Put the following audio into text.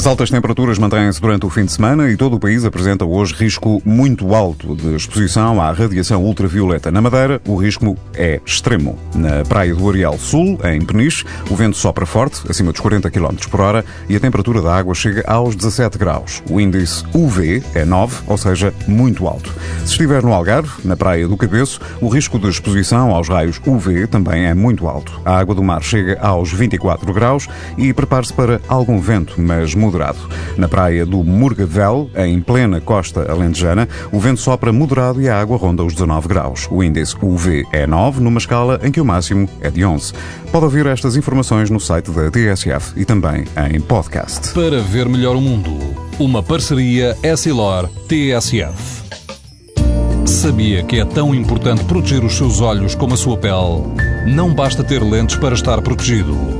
As altas temperaturas mantêm-se durante o fim de semana e todo o país apresenta hoje risco muito alto de exposição à radiação ultravioleta. Na Madeira, o risco é extremo. Na Praia do Areal Sul, em Peniche, o vento sopra forte, acima dos 40 km por hora, e a temperatura da água chega aos 17 graus. O índice UV é 9, ou seja, muito alto. Se estiver no Algarve, na Praia do Cabeço, o risco de exposição aos raios UV também é muito alto. A água do mar chega aos 24 graus e prepare-se para algum vento, mas moderado. Na praia do Murgavel, em plena costa alentejana, o vento sopra moderado e a água ronda os 19 graus. O índice UV é 9, numa escala em que o máximo é de 11. Pode ouvir estas informações no site da TSF e também em podcast. Para ver melhor o mundo, uma parceria Essilor-TSF. Sabia que é tão importante proteger os seus olhos como a sua pele? Não basta ter lentes para estar protegido.